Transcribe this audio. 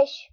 fish